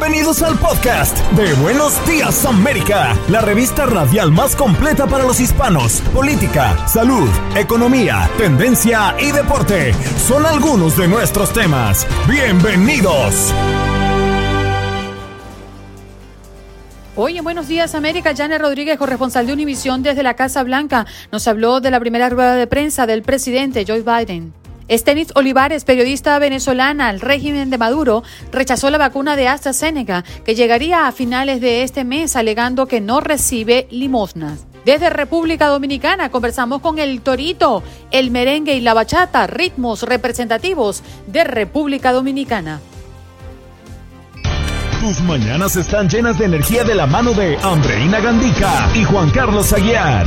Bienvenidos al podcast de Buenos Días América, la revista radial más completa para los hispanos. Política, salud, economía, tendencia y deporte son algunos de nuestros temas. Bienvenidos. Hoy en Buenos Días América, Janet Rodríguez, corresponsal de Univisión desde la Casa Blanca, nos habló de la primera rueda de prensa del presidente Joe Biden. Estenis Olivares, periodista venezolana al régimen de Maduro, rechazó la vacuna de AstraZeneca que llegaría a finales de este mes alegando que no recibe limosnas. Desde República Dominicana conversamos con el torito, el merengue y la bachata, ritmos representativos de República Dominicana. Tus mañanas están llenas de energía de la mano de Andreina Gandica y Juan Carlos Aguiar.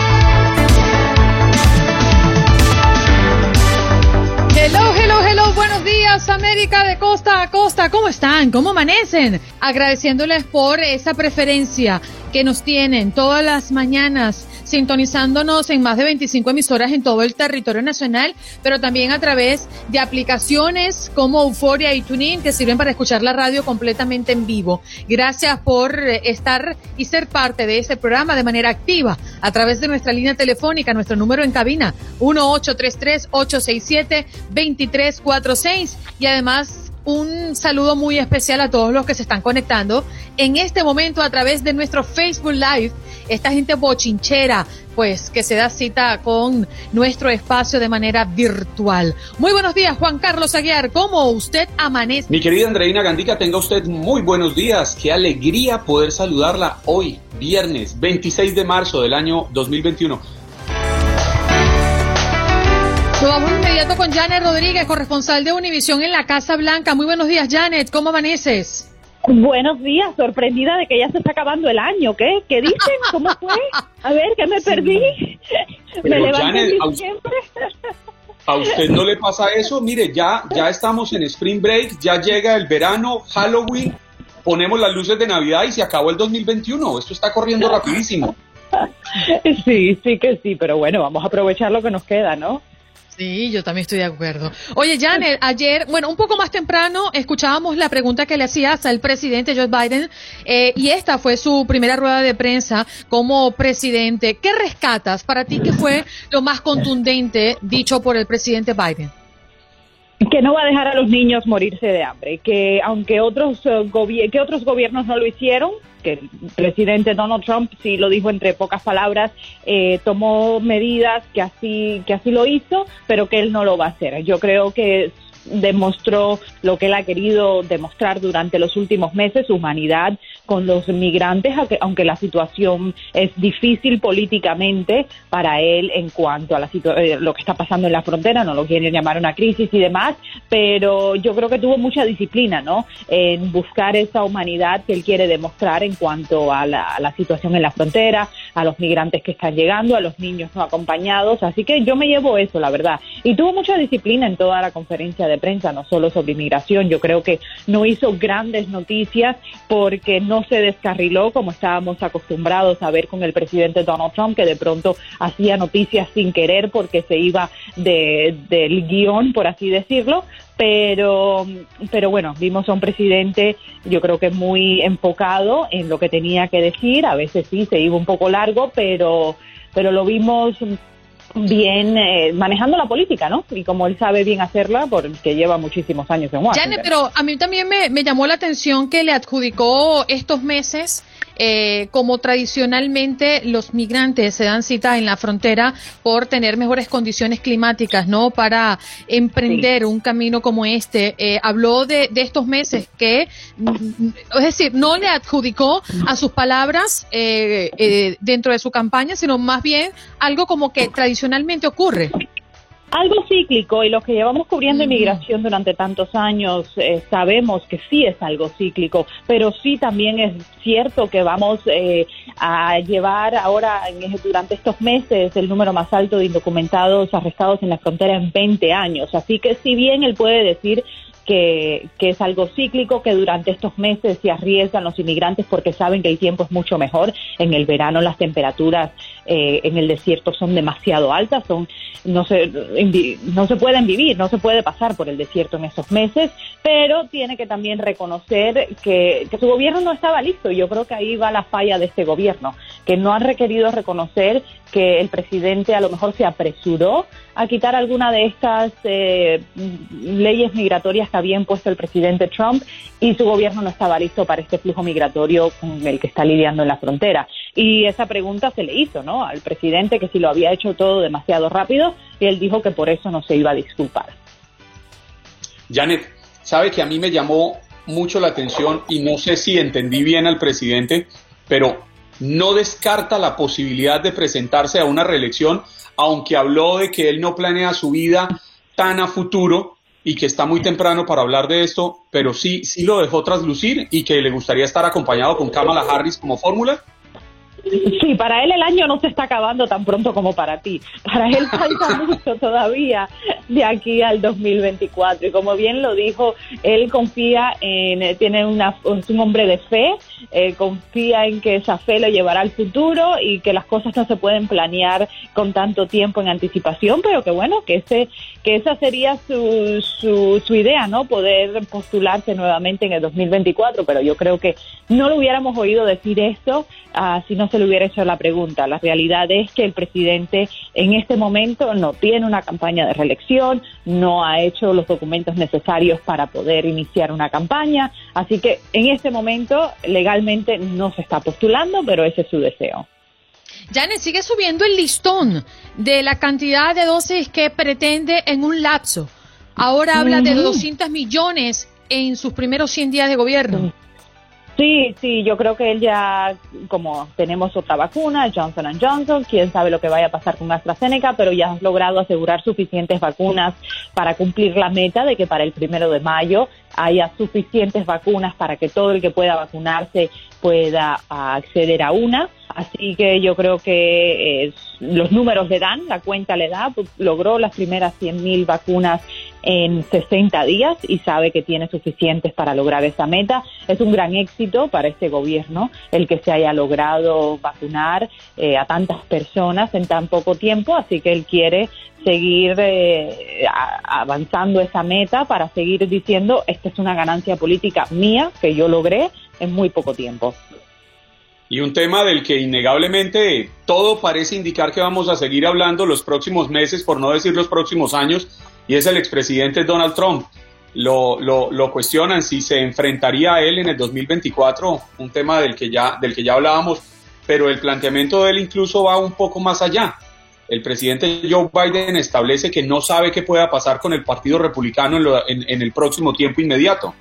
Hello, hello, hello, buenos días América de costa a costa, ¿cómo están? ¿Cómo amanecen? Agradeciéndoles por esa preferencia que nos tienen todas las mañanas sintonizándonos en más de 25 emisoras en todo el territorio nacional, pero también a través de aplicaciones como Euforia y TuneIn que sirven para escuchar la radio completamente en vivo. Gracias por eh, estar y ser parte de este programa de manera activa a través de nuestra línea telefónica, nuestro número en cabina 1833-867-2346 y además un saludo muy especial a todos los que se están conectando en este momento a través de nuestro Facebook Live. Esta gente bochinchera, pues que se da cita con nuestro espacio de manera virtual. Muy buenos días, Juan Carlos Aguiar. ¿Cómo usted amanece? Mi querida Andreina Gandica, tenga usted muy buenos días. Qué alegría poder saludarla hoy, viernes 26 de marzo del año 2021. Nos vamos inmediato con Janet Rodríguez, corresponsal de Univisión en la Casa Blanca. Muy buenos días, Janet. ¿Cómo amaneces? Buenos días, sorprendida de que ya se está acabando el año. ¿Qué? ¿Qué dicen? ¿Cómo fue? A ver, ¿qué me perdí? me levanté siempre. ¿A usted no le pasa eso? Mire, ya, ya estamos en Spring Break, ya llega el verano, Halloween, ponemos las luces de Navidad y se acabó el 2021. Esto está corriendo rapidísimo. Sí, sí que sí, pero bueno, vamos a aprovechar lo que nos queda, ¿no? Sí, yo también estoy de acuerdo. Oye, Janet, ayer, bueno, un poco más temprano escuchábamos la pregunta que le hacías al presidente Joe Biden eh, y esta fue su primera rueda de prensa como presidente. ¿Qué rescatas para ti que fue lo más contundente dicho por el presidente Biden? Que no va a dejar a los niños morirse de hambre, que aunque otros, eh, que otros gobiernos no lo hicieron, que el presidente Donald Trump sí lo dijo entre pocas palabras, eh, tomó medidas que así, que así lo hizo, pero que él no lo va a hacer. Yo creo que demostró lo que él ha querido demostrar durante los últimos meses, su humanidad con los migrantes, aunque la situación es difícil políticamente para él en cuanto a la eh, lo que está pasando en la frontera, no lo quieren llamar una crisis y demás, pero yo creo que tuvo mucha disciplina, ¿no? En buscar esa humanidad que él quiere demostrar en cuanto a la, a la situación en la frontera, a los migrantes que están llegando, a los niños no acompañados, así que yo me llevo eso, la verdad. Y tuvo mucha disciplina en toda la conferencia de prensa, no solo sobre inmigración. Yo creo que no hizo grandes noticias porque no se descarriló como estábamos acostumbrados a ver con el presidente Donald Trump, que de pronto hacía noticias sin querer porque se iba de, del guion, por así decirlo. Pero, pero bueno, vimos a un presidente, yo creo que muy enfocado en lo que tenía que decir. A veces sí se iba un poco largo, pero, pero lo vimos bien eh, manejando la política, ¿no? Y como él sabe bien hacerla, porque lleva muchísimos años en Washington. Janet, pero a mí también me, me llamó la atención que le adjudicó estos meses eh, como tradicionalmente los migrantes se dan cita en la frontera por tener mejores condiciones climáticas, ¿no? Para emprender un camino como este. Eh, habló de, de, estos meses que, mm, es decir, no le adjudicó a sus palabras eh, dentro de su campaña, sino más bien algo como que tradicionalmente ocurre. Algo cíclico y los que llevamos cubriendo inmigración durante tantos años eh, sabemos que sí es algo cíclico, pero sí también es cierto que vamos eh, a llevar ahora durante estos meses el número más alto de indocumentados arrestados en la frontera en 20 años. Así que si bien él puede decir que, es algo cíclico, que durante estos meses se arriesgan los inmigrantes porque saben que el tiempo es mucho mejor. En el verano las temperaturas eh, en el desierto son demasiado altas, son no se, no se pueden vivir, no se puede pasar por el desierto en esos meses, pero tiene que también reconocer que, que su gobierno no estaba listo. Yo creo que ahí va la falla de este gobierno, que no han requerido reconocer que el presidente a lo mejor se apresuró a quitar alguna de estas eh, leyes migratorias que había impuesto el presidente Trump y su gobierno no estaba listo para este flujo migratorio con el que está lidiando en la frontera. Y esa pregunta se le hizo, ¿no? Al presidente que si lo había hecho todo demasiado rápido y él dijo que por eso no se iba a disculpar. Janet, sabe que a mí me llamó mucho la atención y no sé si entendí bien al presidente, pero no descarta la posibilidad de presentarse a una reelección, aunque habló de que él no planea su vida tan a futuro y que está muy temprano para hablar de esto, pero sí, sí lo dejó traslucir y que le gustaría estar acompañado con Kamala Harris como fórmula. Sí, para él el año no se está acabando tan pronto como para ti. Para él falta mucho todavía de aquí al 2024. Y como bien lo dijo, él confía en, tiene una, es un hombre de fe, eh, confía en que esa fe lo llevará al futuro y que las cosas no se pueden planear con tanto tiempo en anticipación, pero que bueno, que ese, que esa sería su, su, su idea, ¿no? Poder postularse nuevamente en el 2024. Pero yo creo que no lo hubiéramos oído decir esto uh, si no se le hubiera hecho la pregunta. La realidad es que el presidente en este momento no tiene una campaña de reelección, no ha hecho los documentos necesarios para poder iniciar una campaña, así que en este momento legalmente no se está postulando, pero ese es su deseo. Janet sigue subiendo el listón de la cantidad de dosis que pretende en un lapso. Ahora habla de 200 millones en sus primeros 100 días de gobierno. Sí, sí, yo creo que él ya, como tenemos otra vacuna, Johnson Johnson, quién sabe lo que vaya a pasar con AstraZeneca, pero ya has logrado asegurar suficientes vacunas para cumplir la meta de que para el primero de mayo haya suficientes vacunas para que todo el que pueda vacunarse pueda acceder a una. Así que yo creo que eh, los números le dan, la cuenta le da, pues, logró las primeras 100.000 vacunas en 60 días y sabe que tiene suficientes para lograr esa meta. Es un gran éxito para este gobierno el que se haya logrado vacunar eh, a tantas personas en tan poco tiempo, así que él quiere seguir eh, avanzando esa meta para seguir diciendo esta es una ganancia política mía que yo logré en muy poco tiempo. Y un tema del que innegablemente todo parece indicar que vamos a seguir hablando los próximos meses, por no decir los próximos años, y es el expresidente Donald Trump. Lo, lo, lo, cuestionan si se enfrentaría a él en el 2024, un tema del que, ya, del que ya hablábamos, pero el planteamiento de él incluso va un poco más allá. El presidente Joe Biden establece que no sabe qué pueda pasar con el Partido Republicano en, en el próximo tiempo inmediato.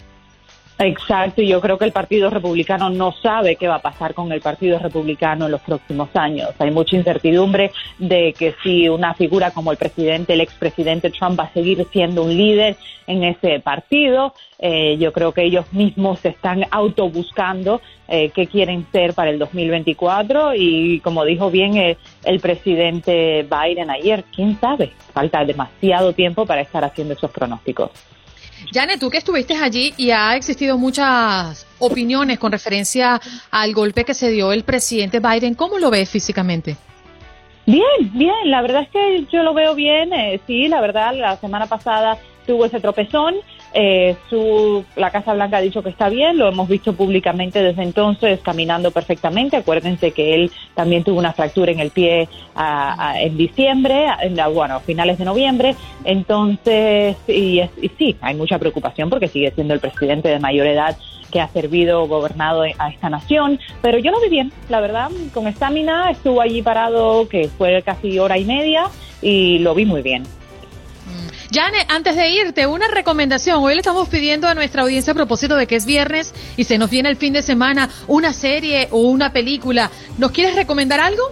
Exacto, y yo creo que el Partido Republicano no sabe qué va a pasar con el Partido Republicano en los próximos años. Hay mucha incertidumbre de que si una figura como el presidente, el expresidente Trump va a seguir siendo un líder en ese partido. Eh, yo creo que ellos mismos se están autobuscando eh, qué quieren ser para el 2024 y como dijo bien el, el presidente Biden ayer, quién sabe, falta demasiado tiempo para estar haciendo esos pronósticos. Janet, tú que estuviste allí y ha existido muchas opiniones con referencia al golpe que se dio el presidente Biden, ¿cómo lo ves físicamente? Bien, bien, la verdad es que yo lo veo bien, eh, sí, la verdad, la semana pasada tuvo ese tropezón, Eh, su, la Casa Blanca ha dicho que está bien, lo hemos visto públicamente desde entonces caminando perfectamente. Acuérdense que él también tuvo una fractura en el pie en diciembre, en la, bueno, a finales de noviembre. Entonces, y, y sí, hay mucha preocupación porque sigue siendo el presidente de mayor edad que ha servido, gobernado a esta nación, pero yo lo vi bien, la verdad, con estamina, estuvo allí parado, que fue casi hora y media, y lo vi muy bien. Jane, antes de irte, una recomendación. Hoy le estamos pidiendo a nuestra audiencia a propósito de que es viernes y se nos viene el fin de semana una serie o una película. ¿Nos quieres recomendar algo?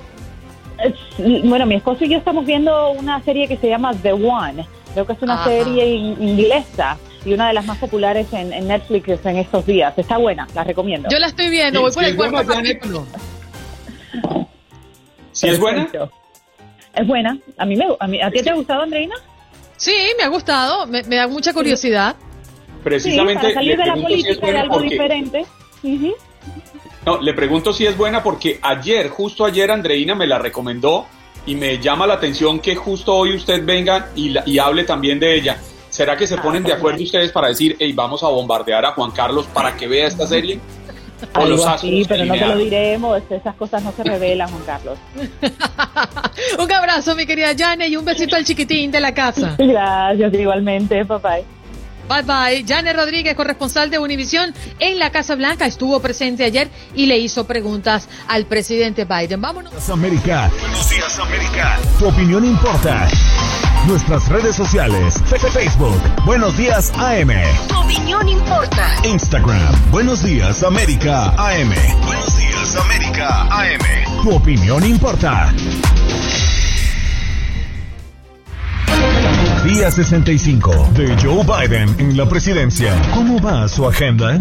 Bueno, mi esposo y yo estamos viendo una serie que se llama The One. Creo que es una serie inglesa y una de las más populares en, Netflix en estos días. Está buena, la recomiendo. Yo la estoy viendo, voy por el cuarto capítulo. ¿Sí es buena? Es buena. A mí me, a, ¿a ti te ha gustado, Andreina? Sí, me ha gustado, me, da mucha curiosidad. Precisamente. para salir de la política de algo diferente. No, le pregunto si es buena porque ayer, justo ayer, Andreina me la recomendó y me llama la atención que justo hoy usted venga y, y hable también de ella. ¿Será que se ah, ponen de acuerdo ustedes para decir, hey, vamos a bombardear a Juan Carlos para que vea esta serie? Sí, pero no te lo diremos, esas cosas no se revelan, Juan Carlos. un abrazo, mi querida Jane, y un besito al chiquitín de la casa. Gracias, igualmente, papá. Bye bye. Jane Rodríguez, corresponsal de Univisión en la Casa Blanca, estuvo presente ayer y le hizo preguntas al presidente Biden. Vámonos. América. Buenos días, América. Tu opinión importa. Nuestras redes sociales. Facebook. Buenos días, AM. Tu opinión importa. Instagram. Buenos días, América, AM. Buenos días, América, AM. Tu opinión importa. Día 65 de Joe Biden en la presidencia. ¿Cómo va su agenda?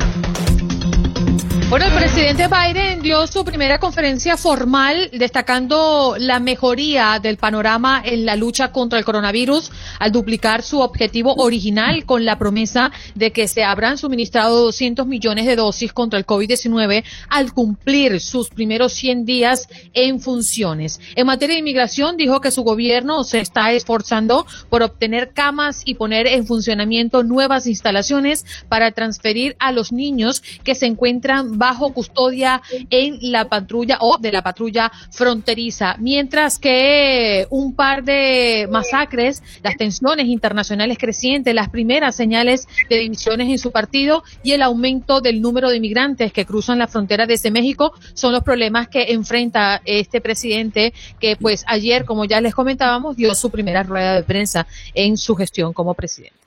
Bueno, el presidente Biden dio su primera conferencia formal destacando la mejoría del panorama en la lucha contra el coronavirus al duplicar su objetivo original con la promesa de que se habrán suministrado 200 millones de dosis contra el COVID-19 al cumplir sus primeros 100 días en funciones. En materia de inmigración dijo que su gobierno se está esforzando por obtener camas y poner en funcionamiento nuevas instalaciones para transferir a los niños que se encuentran bajo custodia en la patrulla o de la patrulla fronteriza, mientras que un par de masacres, las tensiones internacionales crecientes, las primeras señales de divisiones en su partido y el aumento del número de inmigrantes que cruzan la frontera desde México son los problemas que enfrenta este presidente que pues ayer, como ya les comentábamos, dio su primera rueda de prensa en su gestión como presidente.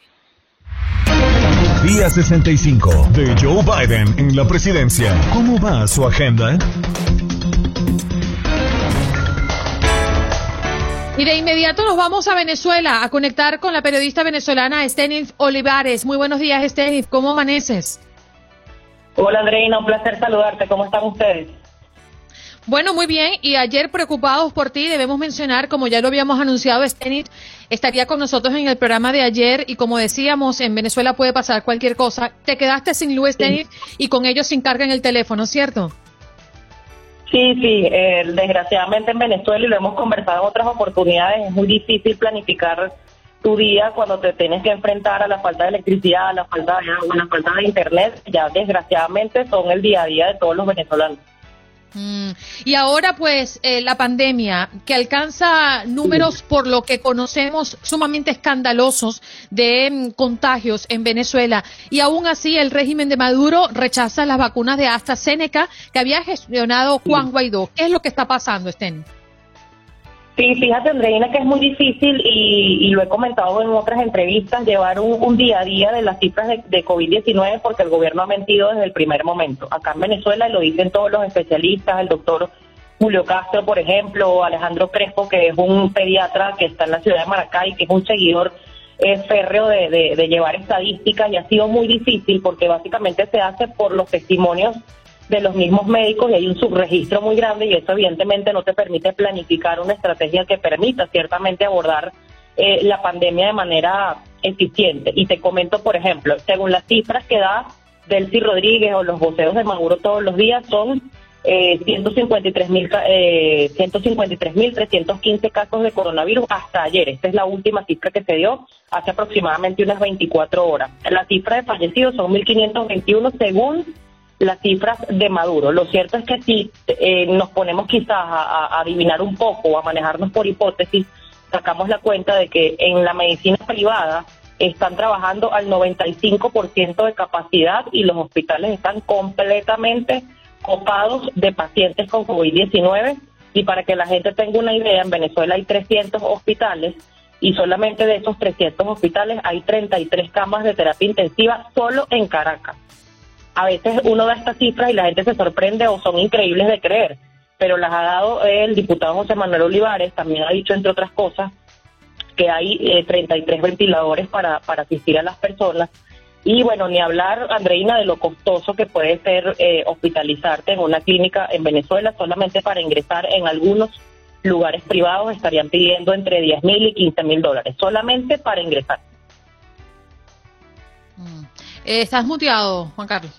Día 65 de Joe Biden en la presidencia. ¿Cómo va su agenda? Y de inmediato nos vamos a Venezuela a conectar con la periodista venezolana Stenif Olivares. Muy buenos días, Stenif. ¿Cómo amaneces? Hola, Andreina. Un placer saludarte. ¿Cómo están ustedes? Bueno, muy bien. Y ayer preocupados por ti, debemos mencionar, como ya lo habíamos anunciado, Stenit estaría con nosotros en el programa de ayer y como decíamos, en Venezuela puede pasar cualquier cosa. Te quedaste sin Luis Stenit y con ellos sin carga en el teléfono, ¿cierto? Sí, sí. Eh, desgraciadamente en Venezuela, y lo hemos conversado en otras oportunidades, es muy difícil planificar tu día cuando te tienes que enfrentar a la falta de electricidad, a la falta de agua, a la falta de internet. Ya desgraciadamente son el día a día de todos los venezolanos. Mm. Y ahora pues eh, la pandemia que alcanza números por lo que conocemos sumamente escandalosos de mm, contagios en Venezuela y aún así el régimen de Maduro rechaza las vacunas de AstraZeneca que había gestionado Juan Guaidó. ¿Qué es lo que está pasando, Estén? Sí, fíjate, Andreina, que es muy difícil y, lo he comentado en otras entrevistas, llevar un, día a día de las cifras de, COVID-19 porque el gobierno ha mentido desde el primer momento. Acá en Venezuela lo dicen todos los especialistas, el doctor Julio Castro, por ejemplo, Alejandro Crespo, que es un pediatra que está en la ciudad de Maracay, que es un seguidor eh, férreo de, de llevar estadísticas y ha sido muy difícil porque básicamente se hace por los testimonios de los mismos médicos y hay un subregistro muy grande y eso evidentemente no te permite planificar una estrategia que permita ciertamente abordar eh, la pandemia de manera eficiente. Y te comento, por ejemplo, según las cifras que da Delcy Rodríguez o los voceos de Maduro todos los días, son eh, 153.315 eh, 153.315 casos de coronavirus hasta ayer. Esta es la última cifra que se dio hace aproximadamente unas 24 horas. La cifra de fallecidos son 1.521 según las cifras de Maduro. Lo cierto es que si eh, nos ponemos quizás a, a adivinar un poco o a manejarnos por hipótesis, sacamos la cuenta de que en la medicina privada están trabajando al 95% de capacidad y los hospitales están completamente copados de pacientes con COVID-19. Y para que la gente tenga una idea, en Venezuela hay 300 hospitales y solamente de esos 300 hospitales hay 33 camas de terapia intensiva solo en Caracas. A veces uno da estas cifras y la gente se sorprende o son increíbles de creer, pero las ha dado el diputado José Manuel Olivares, también ha dicho entre otras cosas que hay eh, 33 ventiladores para, para asistir a las personas. Y bueno, ni hablar, Andreina, de lo costoso que puede ser eh, hospitalizarte en una clínica en Venezuela, solamente para ingresar en algunos lugares privados estarían pidiendo entre 10 mil y 15 mil dólares, solamente para ingresar. Eh, estás muteado, Juan Carlos.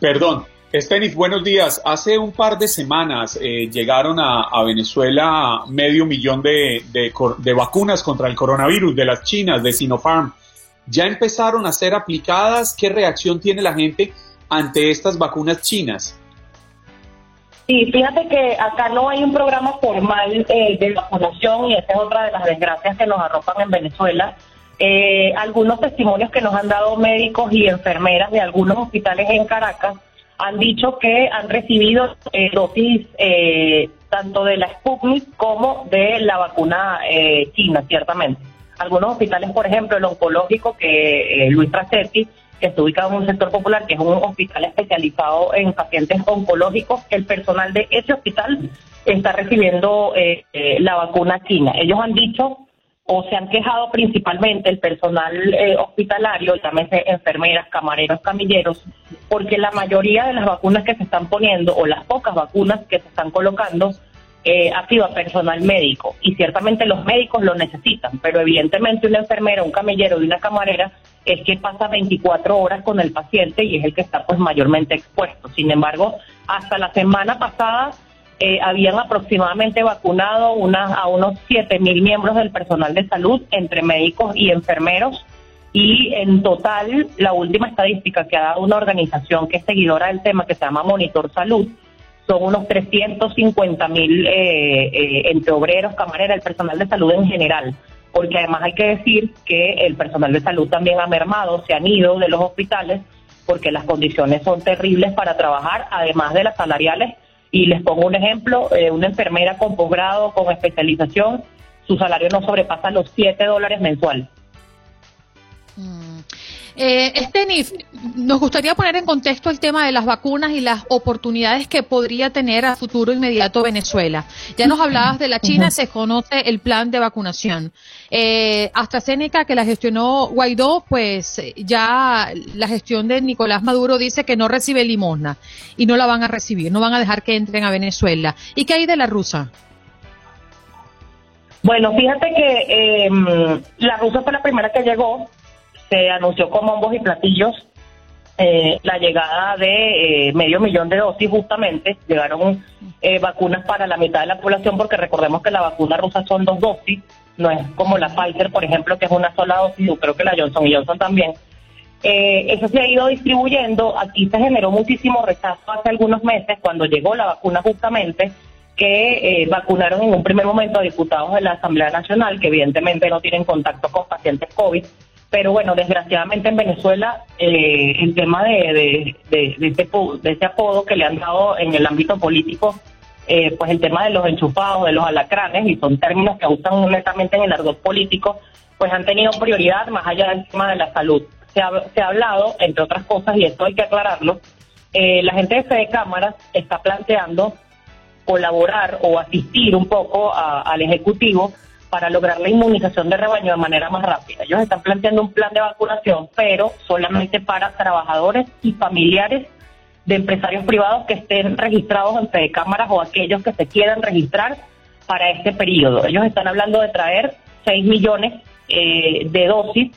Perdón. Estenis, buenos días. Hace un par de semanas eh, llegaron a, a, Venezuela medio millón de, de, de, vacunas contra el coronavirus de las chinas, de Sinopharm. ¿Ya empezaron a ser aplicadas? ¿Qué reacción tiene la gente ante estas vacunas chinas? Sí, fíjate que acá no hay un programa formal eh, de vacunación y esa es otra de las desgracias que nos arropan en Venezuela. Eh, algunos testimonios que nos han dado médicos y enfermeras de algunos hospitales en Caracas han dicho que han recibido eh, dosis eh, tanto de la Sputnik como de la vacuna eh, china, ciertamente. Algunos hospitales, por ejemplo, el oncológico que eh, Luis Tracetti, que está ubicado en un sector popular, que es un hospital especializado en pacientes oncológicos, el personal de ese hospital está recibiendo eh, la vacuna china. Ellos han dicho o se han quejado principalmente el personal eh, hospitalario, llámese enfermeras, camareros, camilleros, porque la mayoría de las vacunas que se están poniendo o las pocas vacunas que se están colocando eh, ha sido a personal médico y ciertamente los médicos lo necesitan, pero evidentemente una enfermera, un camillero y una camarera es que pasa 24 horas con el paciente y es el que está pues mayormente expuesto. Sin embargo, hasta la semana pasada eh, habían aproximadamente vacunado unas, a unos 7 mil miembros del personal de salud, entre médicos y enfermeros, y en total, la última estadística que ha dado una organización que es seguidora del tema, que se llama Monitor Salud, son unos 350 mil eh, eh, entre obreros, camareras, el personal de salud en general. Porque además hay que decir que el personal de salud también ha mermado, se han ido de los hospitales porque las condiciones son terribles para trabajar, además de las salariales y les pongo un ejemplo, eh, una enfermera con posgrado, con especialización, su salario no sobrepasa los 7 dólares mensuales. Mm. Eh, Stenif, nos gustaría poner en contexto el tema de las vacunas y las oportunidades que podría tener a futuro inmediato Venezuela. Ya nos hablabas de la China, se conoce el plan de vacunación. Eh, AstraZeneca, que la gestionó Guaidó, pues ya la gestión de Nicolás Maduro dice que no recibe limosna y no la van a recibir, no van a dejar que entren a Venezuela. ¿Y qué hay de la rusa? Bueno, fíjate que eh, la rusa fue la primera que llegó, se anunció con bombos y platillos eh, la llegada de eh, medio millón de dosis justamente, llegaron eh, vacunas para la mitad de la población porque recordemos que la vacuna rusa son dos dosis, no es como la Pfizer, por ejemplo, que es una sola dosis, yo creo que la Johnson Johnson también. eso se ha ido distribuyendo, aquí se generó muchísimo rechazo hace algunos meses cuando llegó la vacuna justamente, que vacunaron en un primer momento a diputados de la Asamblea Nacional, que evidentemente no tienen contacto con pacientes COVID, pero bueno, desgraciadamente en Venezuela eh, el tema de, de, de, ese apodo que le han dado en el ámbito político, eh, pues el tema de los enchufados, de los alacranes, y son términos que usan netamente en el argot político, pues han tenido prioridad más allá del tema de la salud. Se ha, se ha hablado, entre otras cosas, y esto hay que aclararlo, eh, la gente de Fede Cámaras está planteando colaborar o asistir un poco a, al Ejecutivo para lograr la inmunización de rebaño de manera más rápida. Ellos están planteando un plan de vacunación, pero solamente para trabajadores y familiares de empresarios privados que estén registrados Fede Cámaras o aquellos que se quieran registrar para este periodo. Ellos están hablando de traer 6 millones eh, de dosis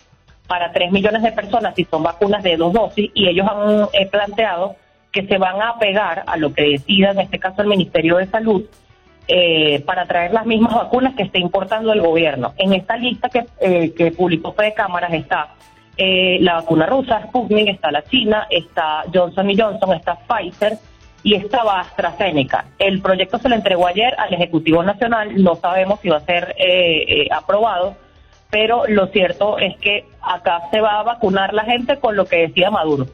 para 3 millones de personas si son vacunas de dos dosis y ellos han eh, planteado que se van a apegar a lo que decida, en este caso el Ministerio de Salud, eh, para traer las mismas vacunas que esté importando el gobierno. En esta lista que, eh, que publicó Fede Cámaras está eh, la vacuna rusa, Sputnik, está la China, está Johnson Johnson, está Pfizer y estaba AstraZeneca. El proyecto se le entregó ayer al Ejecutivo Nacional, no sabemos si va a ser aprobado, pero lo cierto es que acá se va a vacunar la gente con lo que decía Maduro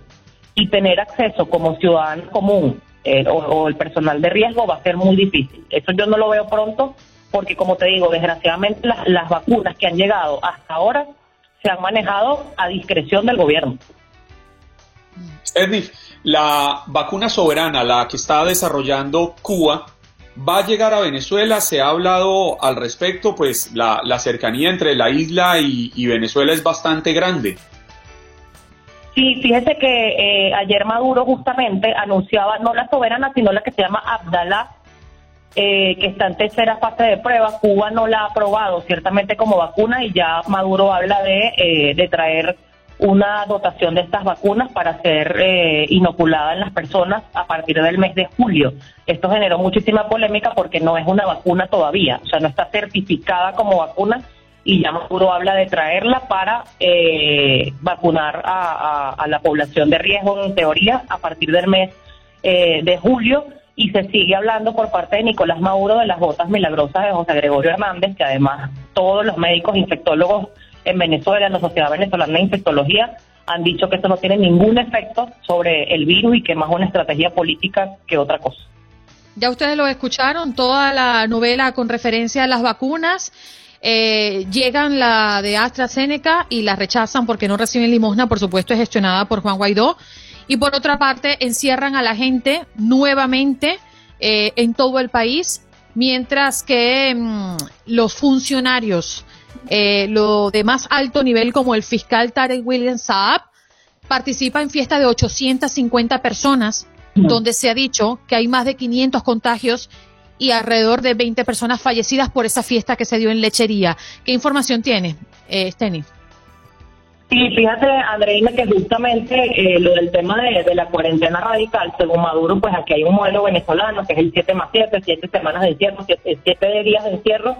y tener acceso como ciudadano común eh, o, el personal de riesgo va a ser muy difícil. Eso yo no lo veo pronto porque, como te digo, desgraciadamente las, vacunas que han llegado hasta ahora se han manejado a discreción del gobierno. Edith, la vacuna soberana, la que está desarrollando Cuba, va a llegar a Venezuela. Se ha hablado al respecto, pues la, cercanía entre la isla y Venezuela es bastante grande. Sí, fíjese que eh, ayer Maduro justamente anunciaba no la soberana, sino la que se llama Abdalá, eh, que está en tercera fase de prueba. Cuba no la ha aprobado ciertamente como vacuna y ya Maduro habla de, eh, de traer una dotación de estas vacunas para ser inoculada en las personas a partir del mes de julio. Esto generó muchísima polémica porque no es una vacuna todavía, o sea, no está certificada como vacuna y ya Maduro habla de traerla para eh, vacunar a, la población de riesgo, en teoría, a partir del mes eh, de julio. Y se sigue hablando por parte de Nicolás Maduro de las gotas milagrosas de José Gregorio Hernández, que además todos los médicos infectólogos en Venezuela, en la Sociedad Venezolana de Infectología, han dicho que esto no tiene ningún efecto sobre el virus y que más una estrategia política que otra cosa. Ya ustedes lo escucharon, toda la novela con referencia a las vacunas eh, llegan la de AstraZeneca y la rechazan porque no reciben limosna, por supuesto es gestionada por Juan Guaidó. Y por otra parte, encierran a la gente nuevamente eh, en todo el país, mientras que mm, los funcionarios, eh, lo de más alto nivel como el fiscal Tarek William Saab, participa en fiesta de 850 personas, donde se ha dicho que hay más de 500 contagios y alrededor de 20 personas fallecidas por esa fiesta que se dio en lechería. ¿Qué información tiene, eh? Sí, fíjate, Andreina, que justamente eh, lo del tema de, la cuarentena radical, según Maduro, pues aquí hay un modelo venezolano que es el 7 más 7, 7 semanas de encierro, 7 días de encierro,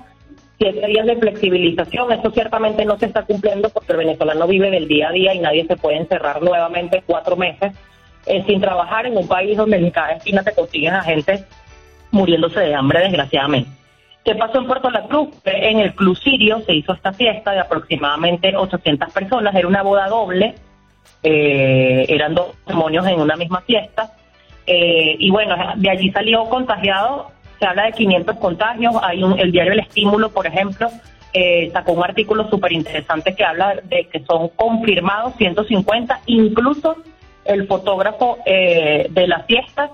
7 días de flexibilización. Esto ciertamente no se está cumpliendo porque el venezolano vive del día a día y nadie se puede encerrar nuevamente cuatro meses eh, sin trabajar en un país donde en cada esquina te consiguen a gente muriéndose de hambre, desgraciadamente. ¿Qué pasó en Puerto La Cruz? En el Club Sirio se hizo esta fiesta de aproximadamente 800 personas, era una boda doble, eh, eran dos demonios en una misma fiesta, eh, y bueno, de allí salió contagiado, se habla de 500 contagios, hay un, el diario El Estímulo, por ejemplo, eh, sacó un artículo súper interesante que habla de que son confirmados 150, incluso el fotógrafo de la fiesta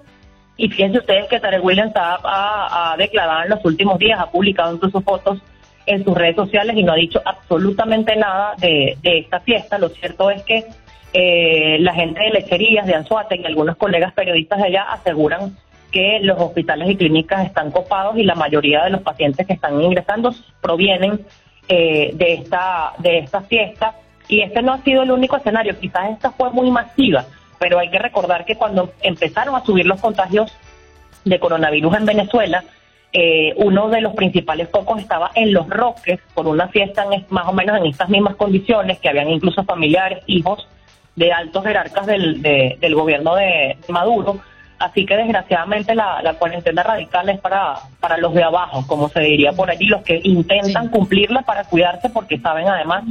y fíjense ustedes que Tarek Williams ha, declarado en los últimos días, ha publicado incluso fotos en sus redes sociales y no ha dicho absolutamente nada de, esta fiesta. Lo cierto es que eh, la gente de lecherías, de Anzuate y algunos colegas periodistas de allá aseguran que los hospitales y clínicas están copados y la mayoría de los pacientes que están ingresando provienen eh, de esta de esta fiesta y este no ha sido el único escenario, quizás esta fue muy masiva, pero hay que recordar que cuando empezaron a subir los contagios de coronavirus en Venezuela, eh, uno de los principales focos estaba en Los Roques, por una fiesta más o menos en estas mismas condiciones, que habían incluso familiares, hijos de altos jerarcas del, del gobierno de Maduro. Así que desgraciadamente la, la, cuarentena radical es para, para los de abajo, como se diría por allí, los que intentan cumplirla para cuidarse porque saben además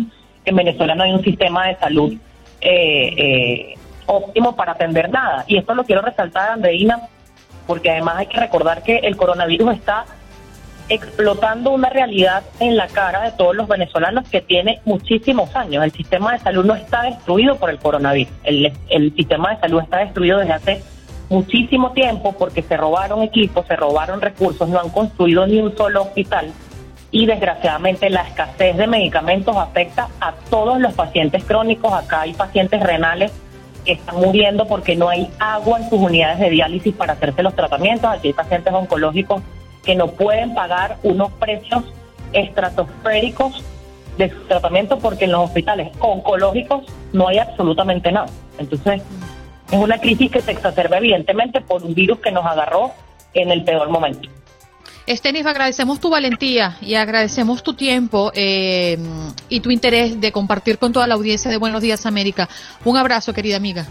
que en Venezuela no hay un sistema de salud eh, eh, óptimo para atender nada. Y esto lo quiero resaltar, Andreina, porque además hay que recordar que el coronavirus está explotando una realidad en la cara de todos los venezolanos que tiene muchísimos años. El sistema de salud no está destruido por el coronavirus. El, el sistema de salud está destruido desde hace muchísimo tiempo porque se robaron equipos, se robaron recursos, no han construido ni un solo hospital y desgraciadamente la escasez de medicamentos afecta a todos los pacientes crónicos. Acá hay pacientes renales que están muriendo porque no hay agua en sus unidades de diálisis para hacerse los tratamientos. Aquí hay pacientes oncológicos que no pueden pagar unos precios estratosféricos de su tratamiento porque en los hospitales oncológicos no hay absolutamente nada. Entonces, Es una crisis que se exacerba evidentemente por un virus que nos agarró en el peor momento. Estenis, agradecemos tu valentía y agradecemos tu tiempo eh, y tu interés de compartir con toda la audiencia de Buenos Días América. Un abrazo, querida amiga.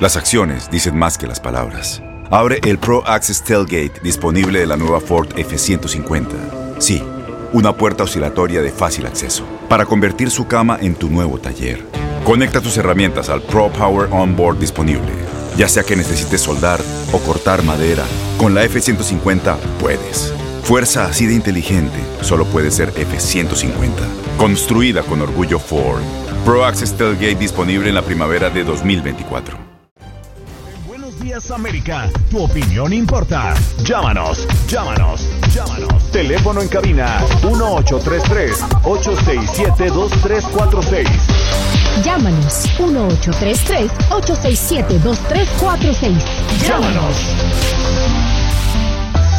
Las acciones dicen más que las palabras. Abre el Pro Access Tailgate disponible de la nueva Ford F-150. Sí, una puerta oscilatoria de fácil acceso para convertir su cama en tu nuevo taller. Conecta tus herramientas al Pro Power Onboard disponible. Ya sea que necesites soldar o cortar madera, con la F-150 puedes. Fuerza así de inteligente solo puede ser F-150. Construida con orgullo Ford. Pro Access Tailgate disponible en la primavera de 2024. Buenos días América, tu opinión importa. Llámanos, llámanos, llámanos. Teléfono en cabina 1833-867-2346. Llámanos 1833-867-2346. Llámanos.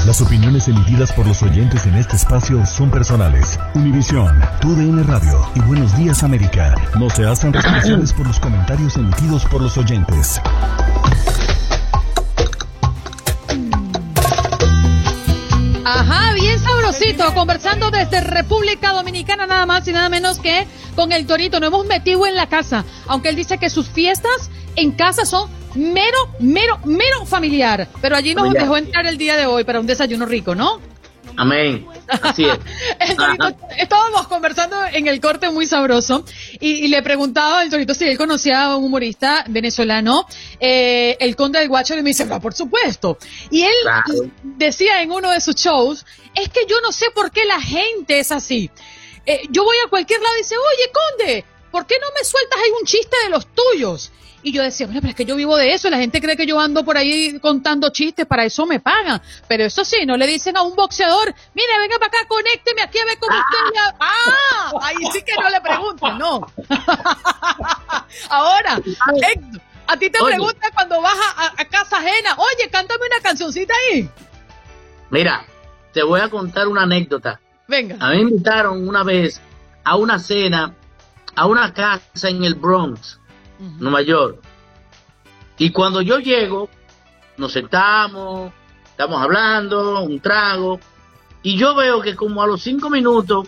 Las opiniones emitidas por los oyentes en este espacio son personales. Univisión, TUDN Radio y Buenos Días América no se hacen responsables por los comentarios emitidos por los oyentes. Ajá, bien sabrosito, conversando desde República Dominicana nada más y nada menos que con el Torito. Nos hemos metido en la casa, aunque él dice que sus fiestas en casa son mero, mero, mero familiar. Pero allí nos Familiar. dejó entrar el día de hoy para un desayuno rico, ¿no? Amén. Así es. Estábamos conversando en el corte muy sabroso y, y le preguntaba al Torito si él conocía a un humorista venezolano, eh, el Conde del Guacho, y me dice, "Ah, por supuesto. Y él Claro. decía en uno de sus shows, es que yo no sé por qué la gente es así. Eh, yo voy a cualquier lado y dice, oye, Conde, ¿por qué no me sueltas ahí un chiste de los tuyos? Y yo decía, bueno, pero es que yo vivo de eso, la gente cree que yo ando por ahí contando chistes, para eso me pagan. Pero eso sí, no le dicen a un boxeador, mire, venga para acá, conécteme aquí a ver con usted. ya". Ah, ahí sí que no le preguntan, no. Ahora, Héctor, a ti te preguntan cuando vas a, a- a casa ajena, oye, cántame una cancioncita ahí. Mira, te voy a contar una anécdota. Venga. A mí me invitaron una vez a una cena, a una casa en el Bronx, Nueva York. Y cuando yo llego, nos sentamos, estamos hablando, un trago, y yo veo que como a los cinco minutos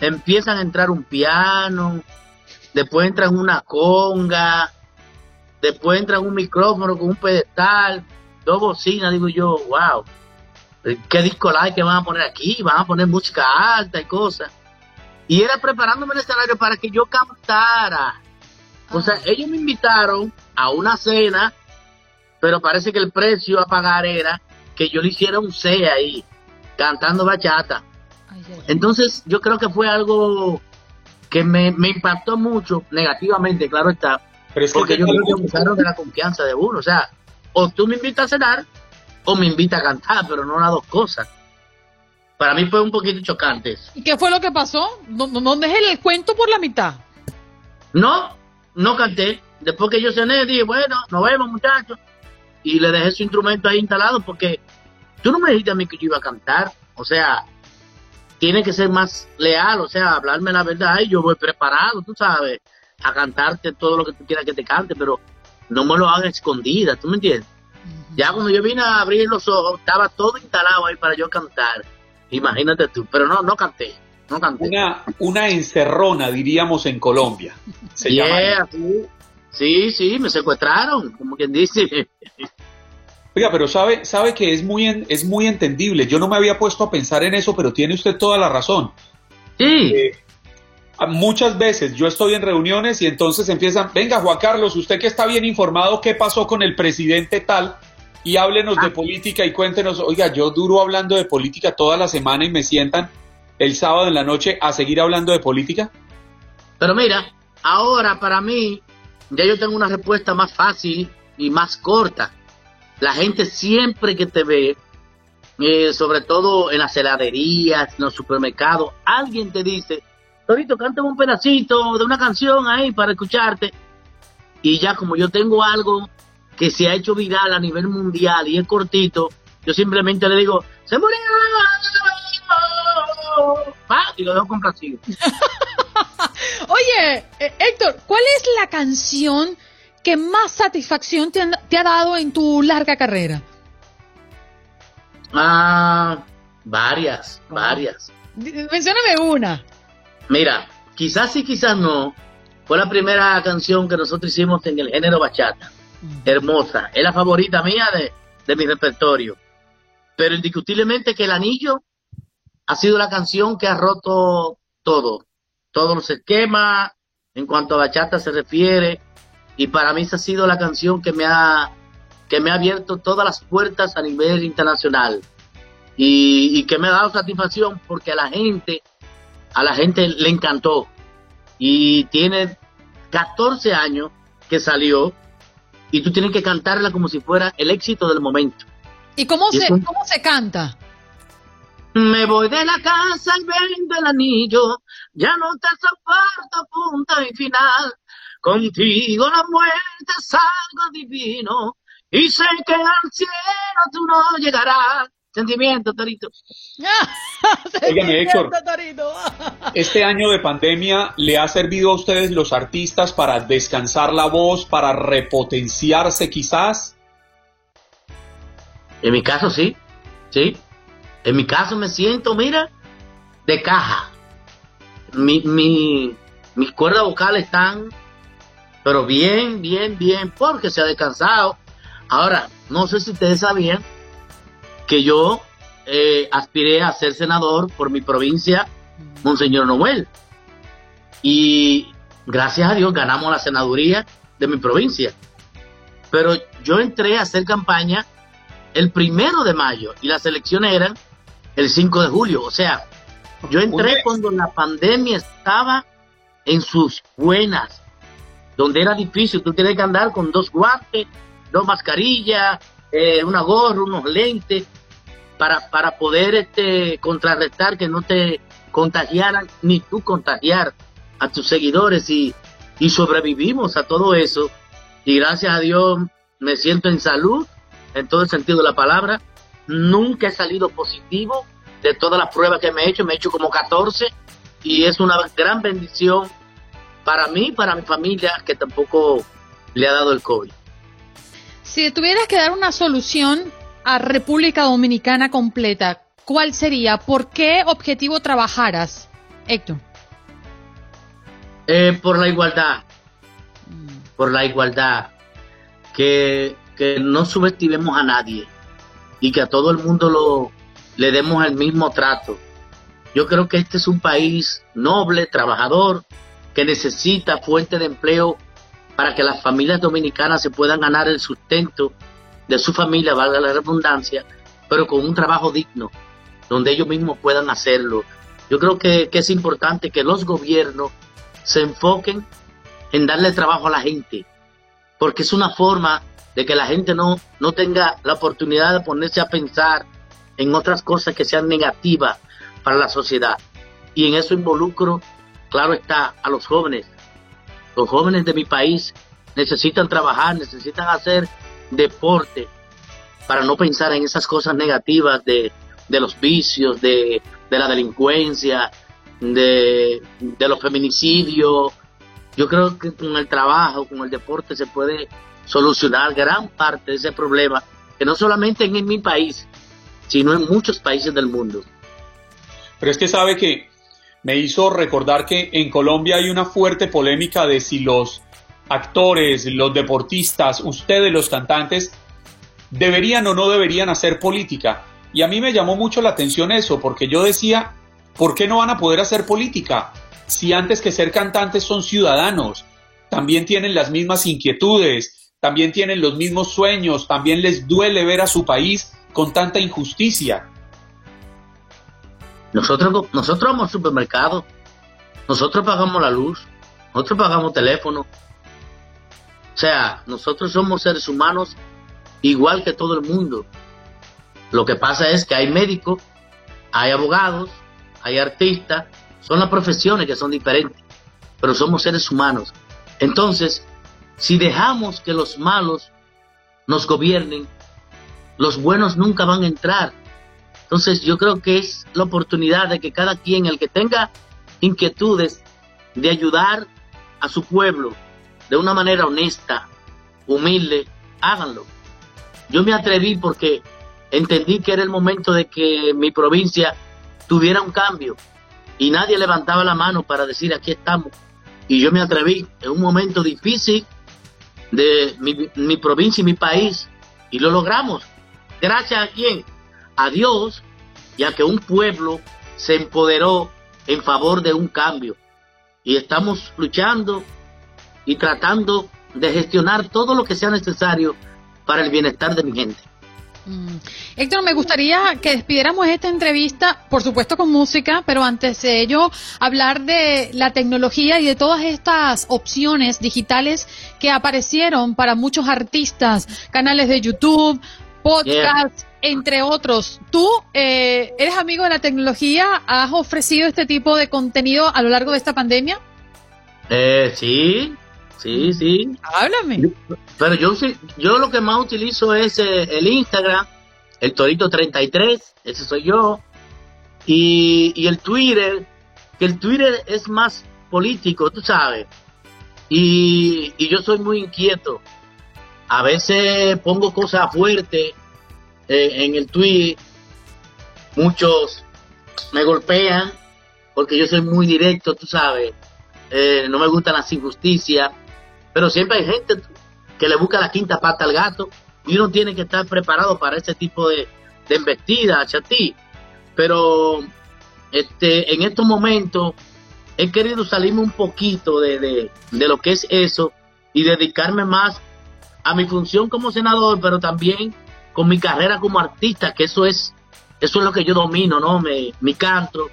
empiezan a entrar un piano, después entran una conga, después entran un micrófono con un pedestal, dos bocinas, digo yo, wow, qué disco live que van a poner aquí, van a poner música alta y cosas. Y era preparándome el escenario para que yo cantara. O sea, ellos me invitaron a una cena, pero parece que el precio a pagar era que yo le hiciera un C ahí, cantando bachata. Entonces, yo creo que fue algo que me, me impactó mucho negativamente, claro está. Pero es que porque yo creo que abusaron de la confianza de uno. O sea, o tú me invitas a cenar o me invitas a cantar, pero no las dos cosas. Para mí fue un poquito chocante eso. ¿Y qué fue lo que pasó? No, no, no dejes el cuento por la mitad. No, no canté. Después que yo cené, dije, bueno, nos vemos, muchachos. Y le dejé su instrumento ahí instalado porque tú no me dijiste a mí que yo iba a cantar. O sea, tiene que ser más leal, o sea, hablarme la verdad. Y yo voy preparado, tú sabes, a cantarte todo lo que tú quieras que te cante, pero no me lo hagas escondida, ¿tú me entiendes? Ya cuando yo vine a abrir los ojos, estaba todo instalado ahí para yo cantar. Imagínate tú, pero no, no canté, no canté. Una, una encerrona, diríamos en Colombia. Se llama. Sí. sí, sí, me secuestraron, como quien dice. Oiga, pero sabe, sabe que es muy, en- es muy entendible. Yo no me había puesto a pensar en eso, pero tiene usted toda la razón. Sí, Eh, muchas veces yo estoy en reuniones y entonces empiezan, venga Juan Carlos, usted que está bien informado, ¿qué pasó con el presidente tal? Y háblenos de política y cuéntenos, oiga, yo duro hablando de política toda la semana y me sientan el sábado en la noche a seguir hablando de política. pero mira, ahora para mí, ya yo tengo una respuesta más fácil y más corta. La gente siempre que te ve, eh, sobre todo en las heladerías, en los supermercados, alguien te dice, Torito, cántame un pedacito de una canción ahí para escucharte. Y ya como yo tengo algo que se ha hecho viral a nivel mundial y es cortito, yo simplemente le digo, se murió. Pa, Y lo dejo complacido. Oye, eh, Héctor, ¿cuál es la canción que más satisfacción te, han- te ha dado en tu larga carrera? Ah, varias, varias. Mencióname una. Mira, quizás sí, quizás no. Fue la primera canción que nosotros hicimos en el género bachata. Hermosa. Es la favorita mía de, de mi repertorio. Pero indiscutiblemente que El Anillo ha sido la canción que ha roto todo. Todos los esquemas en cuanto a bachata se refiere. Y para mí esa ha sido la canción que me ha, que me ha abierto todas las puertas a nivel internacional. Y, y que me ha dado satisfacción porque a la gente a la gente le encantó. Y tiene 14 años que salió y tú tienes que cantarla como si fuera el éxito del momento. ¿Y cómo, Y se, cómo se canta? Me voy de la casa y vendo el anillo, ya no te soporto punto y final. Contigo la muerte es algo divino y sé que al cielo tú no llegarás. Sentimiento, Torito. Óigame, Héctor. Este año de pandemia le ha servido a ustedes los artistas para descansar la voz, para repotenciarse quizás. En mi caso sí, sí. En mi caso me siento, mira, de caja. Mi, mi, mis cuerdas vocales están, pero bien, bien, bien, porque se ha descansado. Ahora, no sé si ustedes sabían que yo eh, aspiré a ser senador por mi provincia, Monseñor Noel. Y gracias a Dios ganamos la senaduría de mi provincia. Pero yo entré a hacer campaña el primero de mayo y las elecciones eran el 5 de julio. O sea, yo entré cuando la pandemia estaba en sus buenas, donde era difícil, tú tienes que andar con dos guantes, dos mascarillas, eh, una gorra, unos lentes, para, para poder este, contrarrestar que no te contagiaran, ni tú contagiar a tus seguidores y, y sobrevivimos a todo eso. Y gracias a Dios me siento en salud, en todo el sentido de la palabra. Nunca he salido positivo de todas las pruebas que me he hecho, me he hecho como 14 y es una gran bendición para mí para mi familia que tampoco le ha dado el COVID. Si tuvieras que dar una solución a República Dominicana completa, ¿cuál sería? ¿Por qué objetivo trabajaras, Héctor? Eh, por la igualdad, por la igualdad, que, que no subestimemos a nadie y que a todo el mundo lo, le demos el mismo trato. Yo creo que este es un país noble, trabajador, que necesita fuente de empleo para que las familias dominicanas se puedan ganar el sustento de su familia, valga la redundancia, pero con un trabajo digno, donde ellos mismos puedan hacerlo. Yo creo que, que es importante que los gobiernos se enfoquen en darle trabajo a la gente, porque es una forma de que la gente no, no tenga la oportunidad de ponerse a pensar en otras cosas que sean negativas para la sociedad. Y en eso involucro, claro está, a los jóvenes. Los jóvenes de mi país necesitan trabajar, necesitan hacer deporte para no pensar en esas cosas negativas de, de los vicios, de, de la delincuencia, de, de los feminicidios. Yo creo que con el trabajo, con el deporte se puede solucionar gran parte de ese problema, que no solamente en mi país, sino en muchos países del mundo. Pero es que sabe que me hizo recordar que en Colombia hay una fuerte polémica de si los actores, los deportistas, ustedes los cantantes, deberían o no deberían hacer política. Y a mí me llamó mucho la atención eso, porque yo decía, ¿por qué no van a poder hacer política? Si antes que ser cantantes son ciudadanos, también tienen las mismas inquietudes, también tienen los mismos sueños, también les duele ver a su país con tanta injusticia. Nosotros, nosotros vamos al supermercado, nosotros pagamos la luz, nosotros pagamos teléfono. O sea, nosotros somos seres humanos igual que todo el mundo. Lo que pasa es que hay médicos, hay abogados, hay artistas, son las profesiones que son diferentes, pero somos seres humanos. Entonces, si dejamos que los malos nos gobiernen, los buenos nunca van a entrar. Entonces yo creo que es la oportunidad de que cada quien, el que tenga inquietudes de ayudar a su pueblo de una manera honesta, humilde, háganlo. Yo me atreví porque entendí que era el momento de que mi provincia tuviera un cambio y nadie levantaba la mano para decir aquí estamos. Y yo me atreví en un momento difícil de mi, mi provincia y mi país y lo logramos. Gracias a quién? A Dios, ya que un pueblo se empoderó en favor de un cambio. Y estamos luchando y tratando de gestionar todo lo que sea necesario para el bienestar de mi gente. Mm. Héctor, me gustaría que despidiéramos esta entrevista, por supuesto con música, pero antes de ello, hablar de la tecnología y de todas estas opciones digitales que aparecieron para muchos artistas, canales de YouTube, podcasts, entre otros. ¿Tú eh, eres amigo de la tecnología? ¿Has ofrecido este tipo de contenido a lo largo de esta pandemia? Eh, sí, sí, sí. Háblame. Pero yo, yo lo que más utilizo es eh, el Instagram, el Torito 33, ese soy yo, y, y el Twitter, que el Twitter es más político, tú sabes. Y, y yo soy muy inquieto. A veces pongo cosas fuertes eh, en el tweet, muchos me golpean porque yo soy muy directo, tú sabes. Eh, no me gustan las injusticias, pero siempre hay gente que le busca la quinta pata al gato y uno tiene que estar preparado para ese tipo de, de embestida, chatí. Pero este, en estos momentos he querido salirme un poquito de, de, de lo que es eso y dedicarme más a mi función como senador, pero también con mi carrera como artista, que eso es, eso es lo que yo domino, ¿no? Me, mi canto.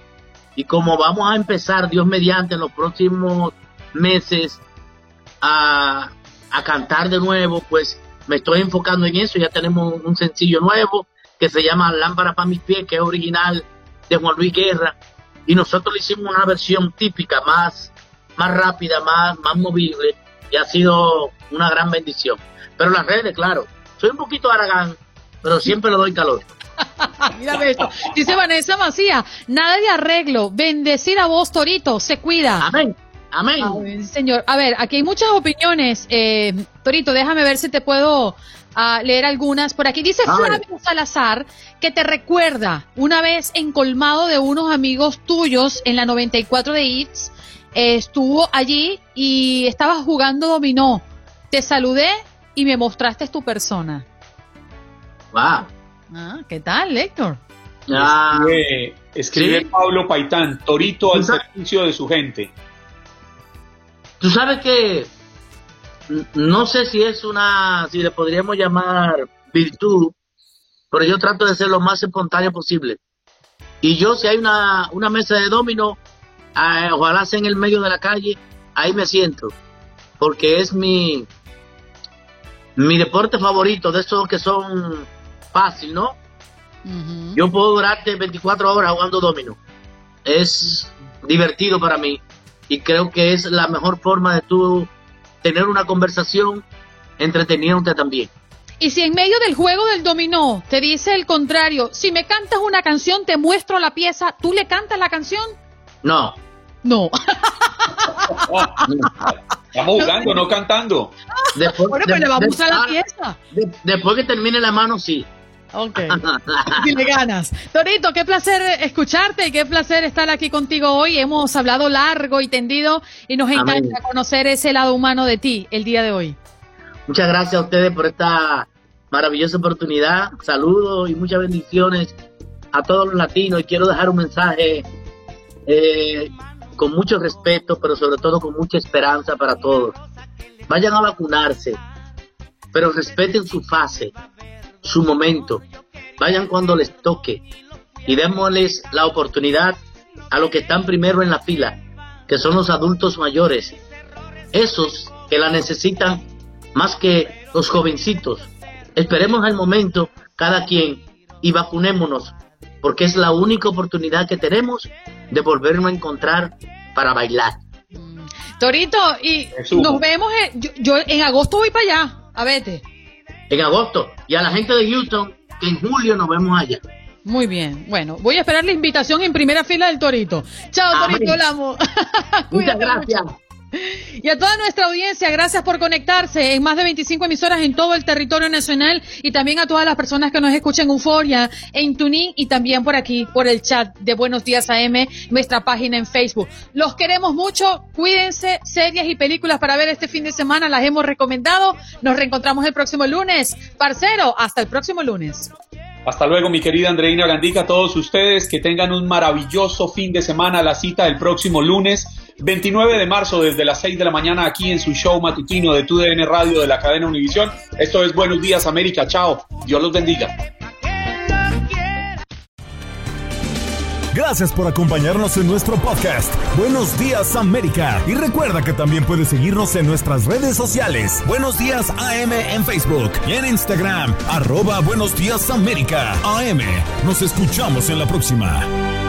Y como vamos a empezar, Dios mediante, en los próximos meses a, a cantar de nuevo, pues me estoy enfocando en eso. Ya tenemos un sencillo nuevo que se llama Lámpara para mis pies, que es original de Juan Luis Guerra. Y nosotros le hicimos una versión típica, más, más rápida, más, más movible. Y ha sido una gran bendición. Pero las redes, claro. Soy un poquito aragán, pero siempre le doy calor. Mírame esto. Dice Vanessa Macía, nada de arreglo, bendecir a vos, Torito, se cuida. Amén. Amén. señor, a ver, aquí hay muchas opiniones. Eh, Torito, déjame ver si te puedo uh, leer algunas. Por aquí dice Flavio Salazar que te recuerda una vez en colmado de unos amigos tuyos en la 94 de ITS. Eh, estuvo allí y estabas jugando dominó. Te saludé y me mostraste tu persona. Wow. Ah, ¿qué tal, Héctor? Ah, escribe, escribe ¿sí? Pablo Paitán, Torito al servicio de su gente. Tú sabes que no sé si es una, si le podríamos llamar virtud, pero yo trato de ser lo más espontáneo posible. Y yo, si hay una, una mesa de domino, eh, ojalá sea en el medio de la calle, ahí me siento, porque es mi, mi deporte favorito, de esos que son fácil, ¿no? Uh -huh. Yo puedo durarte 24 horas jugando domino. Es divertido para mí y creo que es la mejor forma de tú tener una conversación entreteniéndote también. Y si en medio del juego del dominó te dice el contrario, si me cantas una canción te muestro la pieza, ¿tú le cantas la canción? No. No. Estamos jugando, no, no cantando. Después, bueno, pues de, le vamos a la pieza. De, después que termine la mano, sí. Ok. Tiene ganas. Torito, qué placer escucharte y qué placer estar aquí contigo hoy. Hemos hablado largo y tendido y nos encanta Amén. conocer ese lado humano de ti el día de hoy. Muchas gracias a ustedes por esta maravillosa oportunidad. Saludos y muchas bendiciones a todos los latinos y quiero dejar un mensaje eh, con mucho respeto, pero sobre todo con mucha esperanza para todos. Vayan a vacunarse, pero respeten su fase, su momento. Vayan cuando les toque y démosles la oportunidad a los que están primero en la fila, que son los adultos mayores, esos que la necesitan más que los jovencitos. Esperemos el momento cada quien y vacunémonos, porque es la única oportunidad que tenemos de volvernos a encontrar para bailar. Torito, y nos vemos, en, yo, yo, en agosto voy para allá, a vete. En agosto, y a la gente de Houston, que en julio nos vemos allá. Muy bien, bueno, voy a esperar la invitación en primera fila del Torito. Chao, Amén. Torito, el amo. Muchas gracias. Y a toda nuestra audiencia, gracias por conectarse en más de 25 emisoras en todo el territorio nacional y también a todas las personas que nos escuchan en Euforia, en Tuning y también por aquí, por el chat de Buenos Días AM, nuestra página en Facebook. Los queremos mucho, cuídense, series y películas para ver este fin de semana, las hemos recomendado. Nos reencontramos el próximo lunes. Parcero, hasta el próximo lunes. Hasta luego, mi querida Andreina Gandica, todos ustedes que tengan un maravilloso fin de semana. La cita el próximo lunes, 29 de marzo, desde las 6 de la mañana, aquí en su show matutino de TUDN Radio de la cadena Univisión. Esto es Buenos Días, América. Chao. Dios los bendiga. Gracias por acompañarnos en nuestro podcast. Buenos días América. Y recuerda que también puedes seguirnos en nuestras redes sociales. Buenos días AM en Facebook y en Instagram. Arroba Buenos días América. AM. Nos escuchamos en la próxima.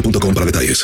boostmobile.com para detalles.